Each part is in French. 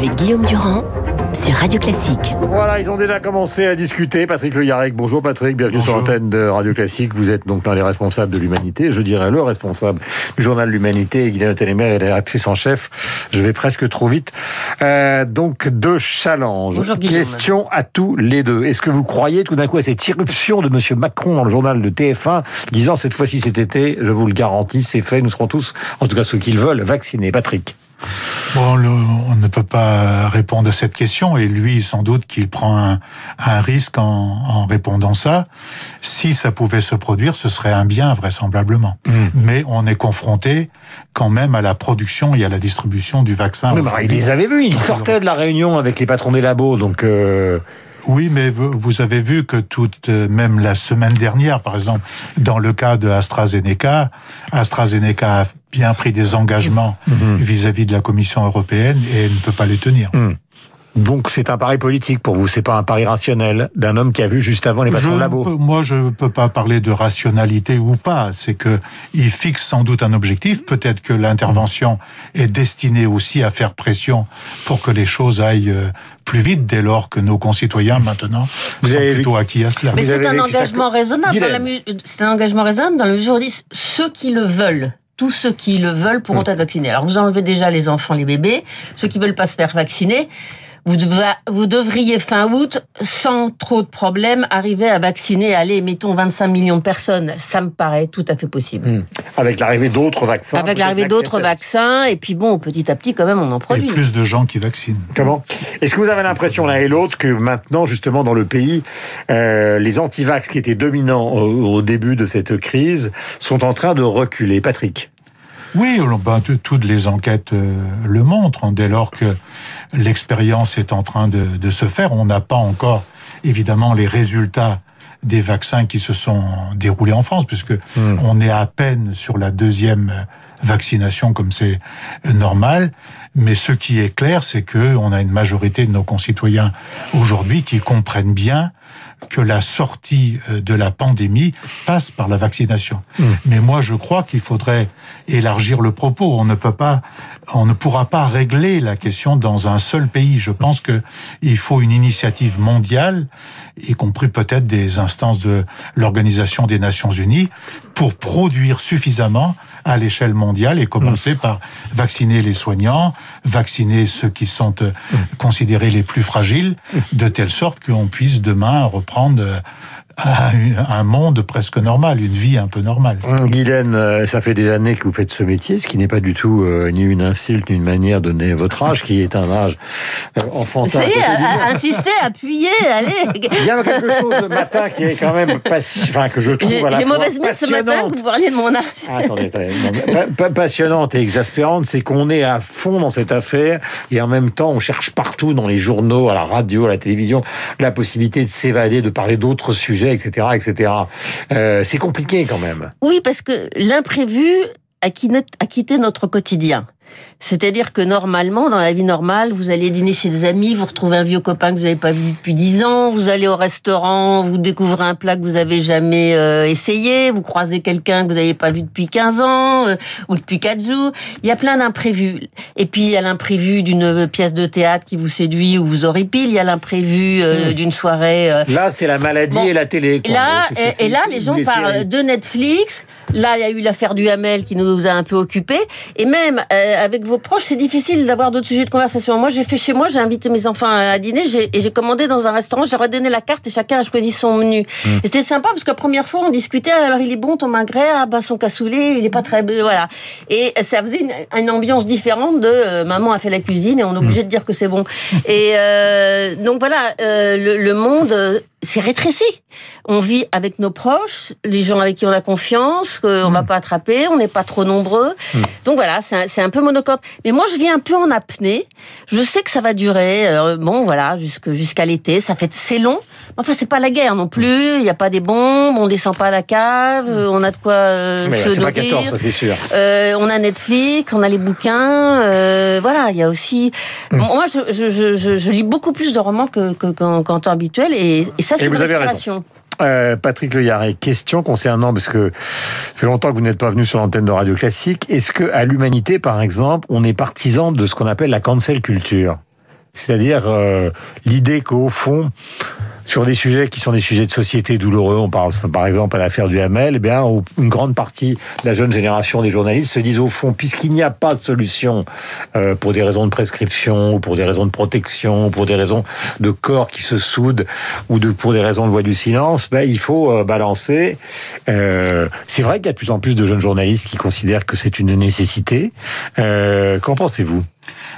avec Guillaume Durand sur Radio Classique. Voilà, ils ont déjà commencé à discuter. Patrick Le Yarec, bonjour Patrick, bienvenue sur l'antenne de Radio Classique. Vous êtes donc l'un des responsables de l'humanité, je dirais le responsable du journal de l'humanité. Guylaine Télémer est la rédactrice en chef. Je vais presque trop vite. Euh, donc, deux challenges. Bonjour, Guillaume. Question à tous les deux. Est-ce que vous croyez tout d'un coup à cette irruption de Monsieur Macron dans le journal de TF1, disant cette fois-ci cet été, je vous le garantis, c'est fait, nous serons tous, en tout cas ceux qui le veulent, vaccinés? Patrick. Bon, le- on ne peut pas répondre à cette question et lui, sans doute qu'il prend un, un risque en, en répondant ça. Si ça pouvait se produire, ce serait un bien vraisemblablement. Mais on est confronté quand même à la production et à la distribution du vaccin. Oui, bah, il les avait vus, il sortait de la réunion avec les patrons des labos, donc... euh, Oui, mais vous avez vu que toute, euh, même la semaine dernière, par exemple, dans le cas de AstraZeneca, AstraZeneca a bien pris des engagements vis-à-vis de la Commission européenne et elle ne peut pas les tenir. Donc c'est un pari politique pour vous, c'est pas un pari rationnel d'un homme qui a vu juste avant les patrons de labo. peux- moi, je ne peux pas parler de rationalité ou pas. C'est que il fixe sans doute un objectif. Peut-être que l'intervention est destinée aussi à faire pression pour que les choses aillent euh, plus vite, dès lors que nos concitoyens maintenant Vous sont avez plutôt acquis à cela. Mais c'est un engagement raisonnable. Dans la Guylaine. mu- C'est un engagement raisonnable dans la mesure où on dit ceux qui le veulent. Tous ceux qui le veulent pourront être vaccinés. Alors vous enlevez déjà les enfants, les bébés, ceux qui veulent pas se faire vacciner. Vous, devez- vous devriez fin août, sans trop de problèmes, arriver à vacciner, allez, mettons 25 millions de personnes. Ça me paraît tout à fait possible. Hmm. Avec l'arrivée d'autres vaccins. Avec l'arrivée d'autres vaccins, et puis bon, petit à petit, quand même, on en Et produit. plus de gens qui vaccinent. Comment? Est-ce que vous avez l'impression l'un et l'autre que maintenant, justement, dans le pays, euh, les antivax qui étaient dominants au, au début de cette crise sont en train de reculer? Patrick? Oui, on- ben, toutes les enquêtes euh, le montrent. hein. dès lors que l'expérience est en train de, de se faire, on n'a pas encore, évidemment, les résultats des vaccins qui se sont déroulés en France, puisque on est à peine sur la deuxième vaccination comme c'est normal. Mais ce qui est clair, c'est que on a une majorité de nos concitoyens aujourd'hui qui comprennent bien que la sortie euh, de la pandémie passe par la vaccination. Mais moi, je crois qu'il faudrait élargir le propos. On ne peut pas, on ne pourra pas régler la question dans un seul pays. Je pense que il faut une initiative mondiale, y compris peut-être des instances de l'Organisation des Nations Unies, pour produire suffisamment à l'échelle mondiale et commencer par vacciner les soignants, vacciner ceux qui sont euh, considérés les plus fragiles, de telle sorte qu'on puisse demain reprendre euh, un un monde presque normal, une vie un peu normale. Guylaine, euh, ça fait des années que vous faites ce métier, ce qui n'est pas du tout euh, ni une insulte, ni une manière de donner votre âge, qui est un âge euh, enfantin. À à- à- insister, appuyer, allez. Il y a quelque chose le matin qui est quand même pas, enfin que je trouve J'ai à la j'ai fois mauvaise mine ce matin que vous parliez de mon âge. Ah, attendez, attendez. Non, passionnante et exaspérante, c'est qu'on est à fond dans cette affaire et en même temps, on cherche partout dans les journaux, à la radio, à la télévision, la possibilité de s'évader, de parler d'autres sujets, etc., etc. Euh, c'est compliqué quand même. Oui, parce que l'imprévu a quitté- a quitté notre quotidien. C'est-à-dire que normalement, dans la vie normale, vous allez dîner chez des amis, vous retrouvez un vieux copain que vous n'avez pas vu depuis dix ans, vous allez au restaurant, vous découvrez un plat que vous avez jamais euh, essayé, vous croisez quelqu'un que vous n'avez pas vu depuis 15 ans euh, ou depuis quatre jours. Il y a plein d'imprévus. Et puis il y a l'imprévu d'une pièce de théâtre qui vous séduit ou vous horripile. Il y a l'imprévu euh, d'une soirée. euh, Là, c'est la maladie Bon. et la télé. quoi. Là, et, et là, les gens parlent séries. de Netflix. Là, il y a eu l'affaire du Hamel qui nous a un peu occupés. Et même euh, avec vos proches, c'est difficile d'avoir d'autres sujets de conversation. Moi, j'ai fait chez moi, j'ai invité mes enfants à dîner j'ai- et j'ai commandé dans un restaurant. J'ai redonné la carte et chacun a choisi son menu. Hum. Et c'était sympa parce que la première fois, on discutait. Alors, il est bon ton magret, ah bah son cassoulet, il est pas très voilà. Et ça faisait une, une ambiance différente de euh, maman a fait la cuisine et on est obligé de dire que c'est bon. Et euh, donc voilà, euh, le, le monde euh, s'est rétréci. On vit avec nos proches, les gens avec qui on a confiance, qu'on va pas attraper, on n'est pas trop nombreux. Donc voilà, c'est un, c'est un peu monocorde. Mais moi, je vis un peu en apnée. Je sais que ça va durer, euh, bon voilà, jusqu'à l'été. Ça fait c'est long. Enfin, c'est pas la guerre non plus. Il n'y a pas des bombes, on descend pas à la cave, on a de quoi euh, Mais se c'est pas nourrir. 14, ça c'est sûr. Euh, on a Netflix, on a les bouquins, euh, voilà, il y a aussi. Mm. Moi, je, je, je, je, je lis beaucoup plus de romans que que- qu'en qu'en temps habituel, et, et ça, Et c'est une vous avez inspiration. Euh, Patrick Le Yarret, question concernant, parce que ça fait longtemps que vous n'êtes pas venu sur l'antenne de Radio Classique. Est-ce que à l'humanité, par exemple, on est partisan de ce qu'on appelle la cancel culture? C'est-à-dire euh, l'idée qu'au fond, sur des sujets qui sont des sujets de société douloureux, on parle par exemple à l'affaire du Hamel, eh bien, une grande partie de la jeune génération des journalistes se disent au fond, puisqu'il n'y a pas de solution euh, pour des raisons de prescription, ou pour des raisons de protection, ou pour des raisons de corps qui se soudent, ou de, pour des raisons de voix du silence, ben, il faut euh, balancer. Euh, c'est vrai qu'il y a de plus en plus de jeunes journalistes qui considèrent que c'est une nécessité. Qu'en pensez-vous?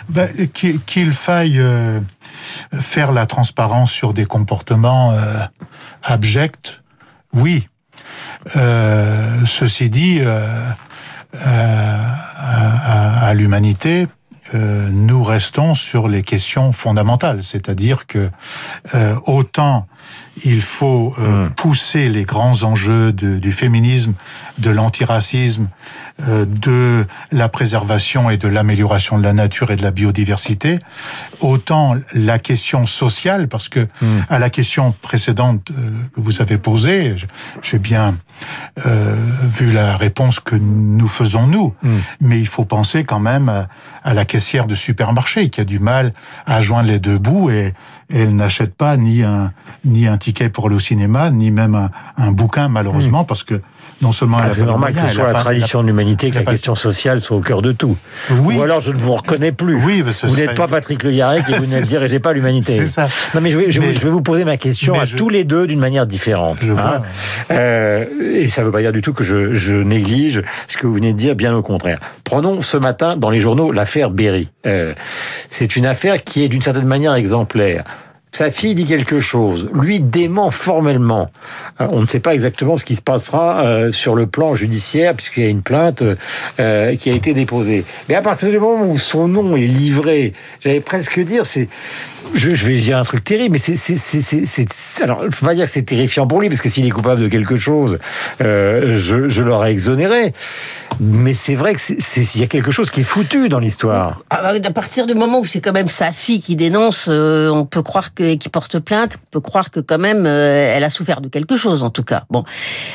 Ben, Qu'il faille euh, faire la transparence sur des comportements euh, abjects, oui. Euh, ceci dit, à, l'humanité, nous restons sur les questions fondamentales, c'est-à-dire que autant il faut euh, hmm. pousser les grands enjeux du féminisme, de l'antiracisme, euh, de la préservation et de l'amélioration de la nature et de la biodiversité, autant la question sociale, parce que hmm. à la question précédente euh, que vous avez posée, j'ai bien vu la réponse que nous faisons nous, hmm. mais il faut penser quand même à, à la caissière de supermarché qui a du mal à joindre les deux bouts et elle n'achète pas ni un ni un ticket pour le cinéma, ni même un, un bouquin malheureusement, hmm. parce que non seulement ah, c'est normal que ce soit la tradition de l'humanité que la, question sociale soit au cœur de tout. Oui. Ou alors je ne vous reconnais plus. Oui, vous n'êtes pas Patrick Le Yarec et vous ne dirigez pas l'humanité. C'est ça. Non mais je vais, je, vais, vous poser ma question à tous les deux d'une manière différente. Je hein. euh, et ça ne veut pas dire du tout que je, je, néglige ce que vous venez de dire, bien au contraire. Prenons ce matin dans les journaux l'affaire Berry. Euh, c'est une affaire qui est d'une certaine manière exemplaire. Sa fille dit quelque chose, lui dément formellement. Euh, on ne sait pas exactement ce qui se passera euh, sur le plan judiciaire, puisqu'il y a une plainte euh, qui a été déposée. Mais à partir du moment où son nom est livré, j'allais presque dire, c'est je, vais dire un truc terrible, mais c'est, c'est, alors, peux pas dire que c'est terrifiant pour lui, parce que s'il est coupable de quelque chose, euh, je, je l'aurais exonéré. Mais c'est vrai que c'est, il y a quelque chose qui est foutu dans l'histoire. Ah, bah, à partir du moment où c'est quand même sa fille qui dénonce, euh, on peut croire que, qui porte plainte, peut croire que quand même, euh, elle a souffert de quelque chose, en tout cas. Bon.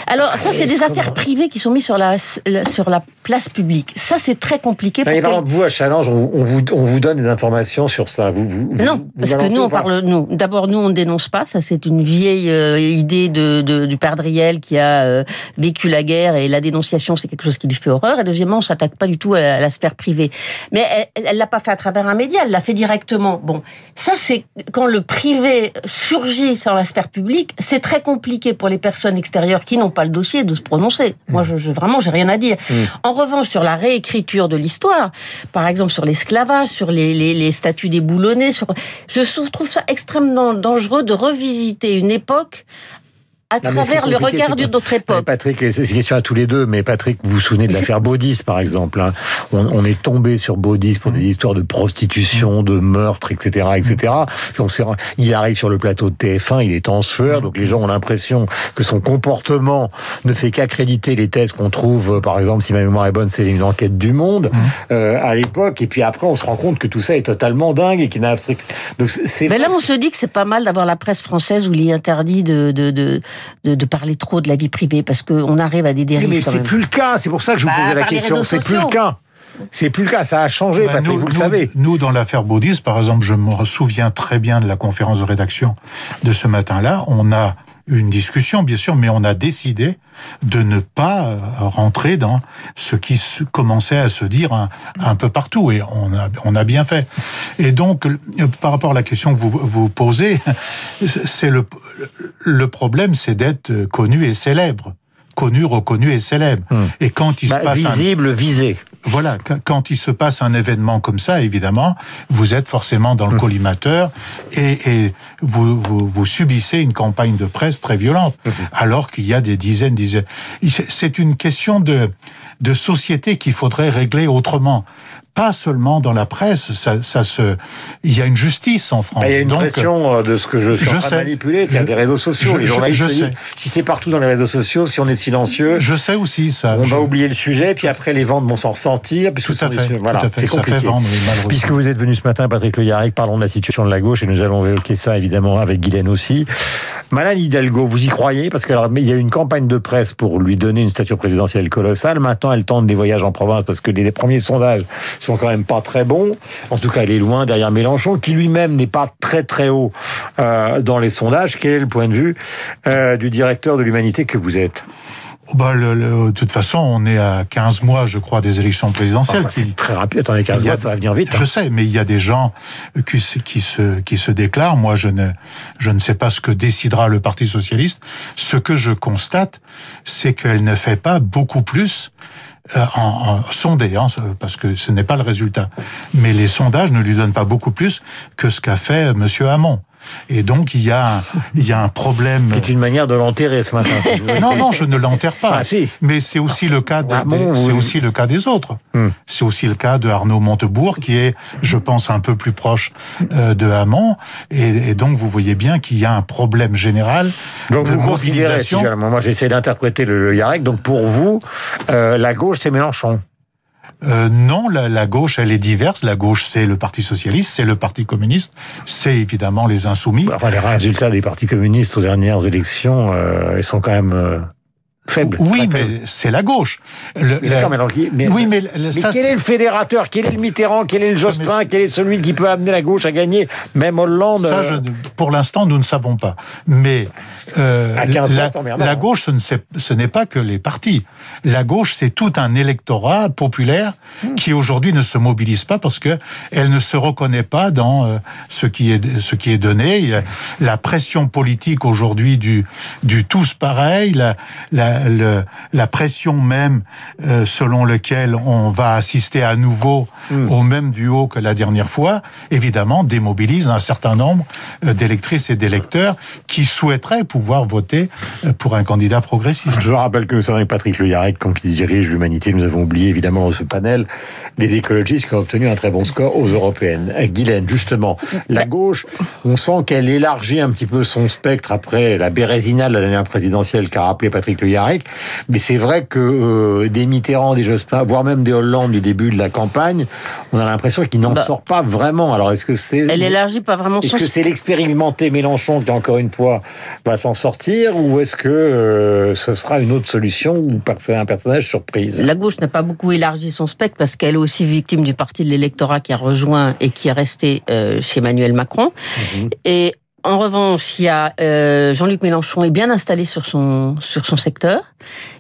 Alors, ça, c'est des affaires privées qui sont mises sur la, sur la place publique. Ça, c'est très compliqué. Pour par exemple, vous, à Challenge, on, on, vous, on vous donne des informations sur ça. Vous, vous, non, parce que nous, on parle, nous, d'abord, nous, on ne dénonce pas. Ça, c'est une vieille euh, idée de, de, du père Driel qui a euh, vécu la guerre et la dénonciation, c'est quelque chose qui lui fait horreur. Et deuxièmement, on s'attaque pas du tout à la, sphère privée. Mais elle l'a pas fait à travers un média, elle l'a fait directement. Bon, ça, c'est quand le privé surgit sur la sphère publique, c'est très compliqué pour les personnes extérieures qui n'ont pas le dossier de se prononcer. Moi, je, je vraiment, j'ai rien à dire. Mm. En revanche, sur la réécriture de l'histoire, par exemple sur l'esclavage, sur les, les, les statuts des boulonnais, sur je trouve ça extrêmement dangereux de revisiter une époque à travers le regard d'une autre époque. Patrick, c'est une question à tous les deux, mais Patrick, vous vous souvenez de l'affaire Baudis, par exemple. Hein. On, est tombé sur Baudis pour des mmh. histoires de prostitution, de meurtre, etc., etc. il arrive sur le plateau de TF1, il est en sueur, donc les gens ont l'impression que son comportement ne fait qu'accréditer les thèses qu'on trouve, par exemple, si ma mémoire est bonne, c'est une enquête du Monde euh, à l'époque, et puis après on se rend compte que tout ça est totalement dingue et qu'il n'a Mais là, on se dit que c'est pas mal d'avoir la presse française où il est interdit de, de, de de, parler trop de la vie privée parce qu'on arrive à des dérives. mais c'est plus le cas, c'est pour ça que je vous bah, posais la question. C'est plus le cas. C'est plus le cas, ça a changé, bah, Patrick, vous le savez. Nous, dans l'affaire Baudis, par exemple, je me souviens très bien de la conférence de rédaction de ce matin-là. On a une discussion, bien sûr, mais on a décidé de ne pas euh, rentrer dans ce qui commençait à se dire un, peu partout, et on a, on a bien fait. Et donc, par rapport à la question que vous, vous posez, c'est le, le problème, c'est d'être connu et célèbre connu, reconnu et célèbre. Hmm. Et quand il se bah, passe visible, visé. Voilà, quand il se passe un événement comme ça, évidemment, vous êtes forcément dans le hmm. collimateur et, vous, vous, subissez une campagne de presse très violente, hmm. alors qu'il y a des dizaines, dizaines. C'est une question de de société qu'il faudrait régler autrement pas seulement dans la presse, ça, ça se, il y a une justice en France. Il y a une pression euh, de ce que je suis je en train manipuler, a des réseaux sociaux. les journalistes, je, sais. si c'est partout dans les réseaux sociaux, si on est silencieux, je sais aussi ça. On va oublier le sujet, puis après les ventes vont s'en ressentir. Tout à fait. Voilà, c'est compliqué. Puisque vous êtes venu ce matin, Patrick Le Yarrick, parlons de la situation de la gauche et nous allons évoquer ça évidemment avec Guylaine aussi. Madame Hidalgo, vous y croyez? Parce qu'il y a eu une campagne de presse pour lui donner une stature présidentielle colossale. Maintenant, elle tente des voyages en province parce que les, premiers sondages sont quand même pas très bons. En tout cas, elle est loin derrière Mélenchon, qui lui-même n'est pas très très haut euh, dans les sondages. Quel est le point de vue euh, du directeur de l'humanité que vous êtes? Bah, le, de toute façon, on est à 15 mois, je crois, des élections présidentielles. c'est très rapide. Attendez, 15 mois, ça va venir vite. Je hein. sais, mais il y a des gens qui, qui, se, qui se déclarent. Moi, je ne, je ne sais pas ce que décidera le Parti socialiste. Ce que je constate, c'est qu'elle ne fait pas beaucoup plus euh, en, en sondé, hein, parce que ce n'est pas le résultat. Mais les sondages ne lui donnent pas beaucoup plus que ce qu'a fait Monsieur Hamon. Et donc il y a il y a un problème. C'est une manière de l'enterrer ce matin. non non, je ne l'enterre pas. Ah, si. Mais c'est aussi le cas ah, des, c'est aussi le cas des autres. Hmm. C'est aussi le cas de Arnaud Montebourg qui est, je pense, un peu plus proche euh, de Hamon. Et, et, donc vous voyez bien qu'il y a un problème général. Donc de vous considérez, si moi j'essaie d'interpréter le, le Yarek. Donc pour vous, euh, la gauche c'est Mélenchon. Euh, non, la, la, gauche, elle est diverse. La gauche, c'est le Parti socialiste, c'est le Parti communiste, c'est évidemment les insoumis. Enfin, les résultats des partis communistes aux dernières élections, euh, ils sont quand même euh, faible. Oui, mais c'est la gauche. Le, mais, oui, mais, quel est le fédérateur? Quel est le Mitterrand? Quel est le Jospin? Quel est celui qui peut amener la gauche à gagner Même Hollande Ça, je, Pour l'instant, nous ne savons pas. Mais euh, la, la, gauche, ce n'est pas que les partis. La gauche, c'est tout un électorat populaire hmm. qui aujourd'hui ne se mobilise pas parce que elle ne se reconnaît pas dans euh, ce qui est ce qui est donné. La pression politique aujourd'hui du du tous pareil, la, la le, la pression même euh, selon lequel on va assister à nouveau hmm. au même duo que la dernière fois, évidemment, démobilise un certain nombre euh, d'électrices et d'électeurs qui souhaiteraient pouvoir voter euh, pour un candidat progressiste. Je rappelle que nous sommes avec Patrick Le Yarek, qui dirige l'humanité. Nous avons oublié évidemment dans ce panel les écologistes qui ont obtenu un très bon score aux européennes. Guylaine, justement, la gauche, on sent qu'elle élargit un petit peu son spectre après la Bérésina de la dernière présidentielle qu'a rappelé Patrick Le Mais c'est vrai que euh, des Mitterrand, des Jospin, voire même des Hollande du début de la campagne, on a l'impression qu'il n'en bah. sort pas vraiment. Alors est-ce que c'est Elle élargit pas vraiment Est-ce que c'est l'expérimenté Mélenchon qui encore une fois va s'en sortir ou est-ce que euh, ce sera une autre solution ou un personnage surprise? La gauche n'a pas beaucoup élargi son spectre parce qu'elle est aussi victime du parti de l'électorat qui a rejoint et qui est resté euh, chez Emmanuel Macron. Mhm. Et en revanche, il y a euh, Jean-Luc Mélenchon est bien installé sur son sur son secteur.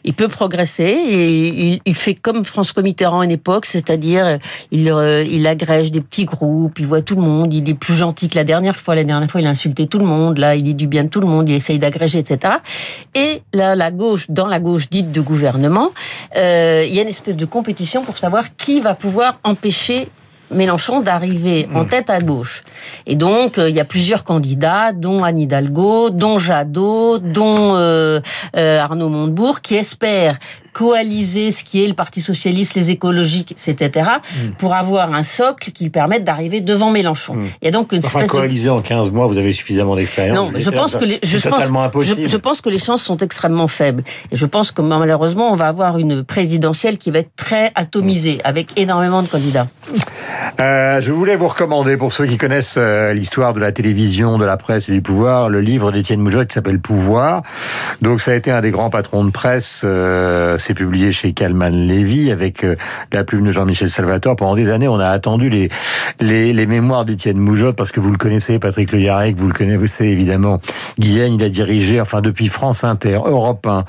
Il peut progresser et il, fait comme François Mitterrand à une époque, c'est-à-dire il euh, il agrège des petits groupes, il voit tout le monde, il est plus gentil que la dernière fois. La dernière fois, il a insulté tout le monde. Là, il dit du bien de tout le monde, il essaye d'agréger, etc. Et là, la gauche, dans la gauche dite de gouvernement, euh, il y a une espèce de compétition pour savoir qui va pouvoir empêcher Mélenchon d'arriver en hmm. tête à gauche. Et donc, euh, il y a plusieurs candidats, dont Anne Hidalgo, dont Jadot, dont euh, euh, Arnaud Montebourg, qui espèrent coaliser ce qui est le Parti socialiste, les écologiques, etc., hmm. pour avoir un socle qui permette d'arriver devant Mélenchon. Hmm. Il y a donc une enfin, coaliser en 15 mois, vous avez suffisamment d'expérience. Non, je pense que les, je pense, je, je, pense que les chances sont extrêmement faibles. Et je pense que malheureusement, on va avoir une présidentielle qui va être très atomisée, avec énormément de candidats. Euh, je voulais vous recommander, pour ceux qui connaissent euh, l'histoire de la télévision, de la presse et du pouvoir, le livre d'Étienne Moujotte qui s'appelle Pouvoir. Donc ça a été un des grands patrons de presse. Euh, c'est publié chez Calman Lévy avec euh, la plume de Jean-Michel Salvatore. Pendant des années, on a attendu les les, mémoires d'Étienne Moujotte parce que vous le connaissez, Patrick Le Yarec, vous le connaissez évidemment. Guyenne, il a dirigé, enfin depuis France Inter, Europe 1,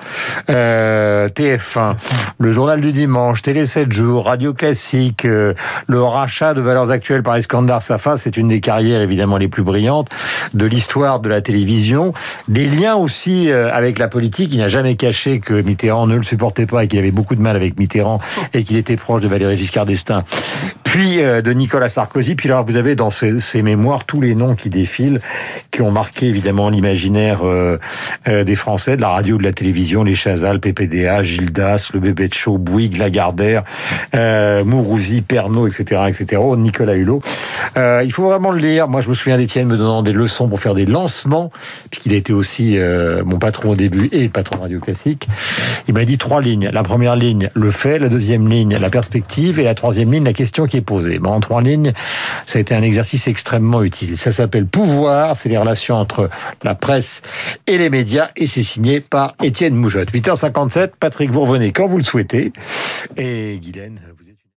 TF1, le Journal du Dimanche, Télé 7 jours, Radio Classique, le rachat de valeurs actuelles par Iskandar Safa, c'est une des carrières évidemment les plus brillantes de l'histoire de la télévision. Des liens aussi euh, avec la politique. Il n'a jamais caché que Mitterrand ne le supportait et qu'il avait beaucoup de mal avec Mitterrand et qu'il était proche de Valéry Giscard d'Estaing. Puis euh, de Nicolas Sarkozy. Puis là, vous avez dans ces, mémoires tous les noms qui défilent, qui ont marqué évidemment l'imaginaire euh, des Français, de la radio, de la télévision, les Chazal, PPDA, Gildas, le bébé de Chaud, Bouygues, Lagardère, Mourouzi, Pernod, etc., etc. Nicolas Hulot. Euh, il faut vraiment le lire. Moi, je me souviens d'Étienne me donnant des leçons pour faire des lancements, puisqu'il était aussi euh, mon patron au début et le patron Radio Classique. Il m'a dit trois lignes. La première ligne, le fait. La deuxième ligne, la perspective. Et la troisième ligne, la question qui Ben, en trois lignes, ça a été un exercice extrêmement utile. Ça s'appelle Pouvoir, c'est les relations entre la presse et les médias, et c'est signé par Étienne Moujotte. 8h57, Patrick, vous revenez quand vous le souhaitez. Et Guylaine,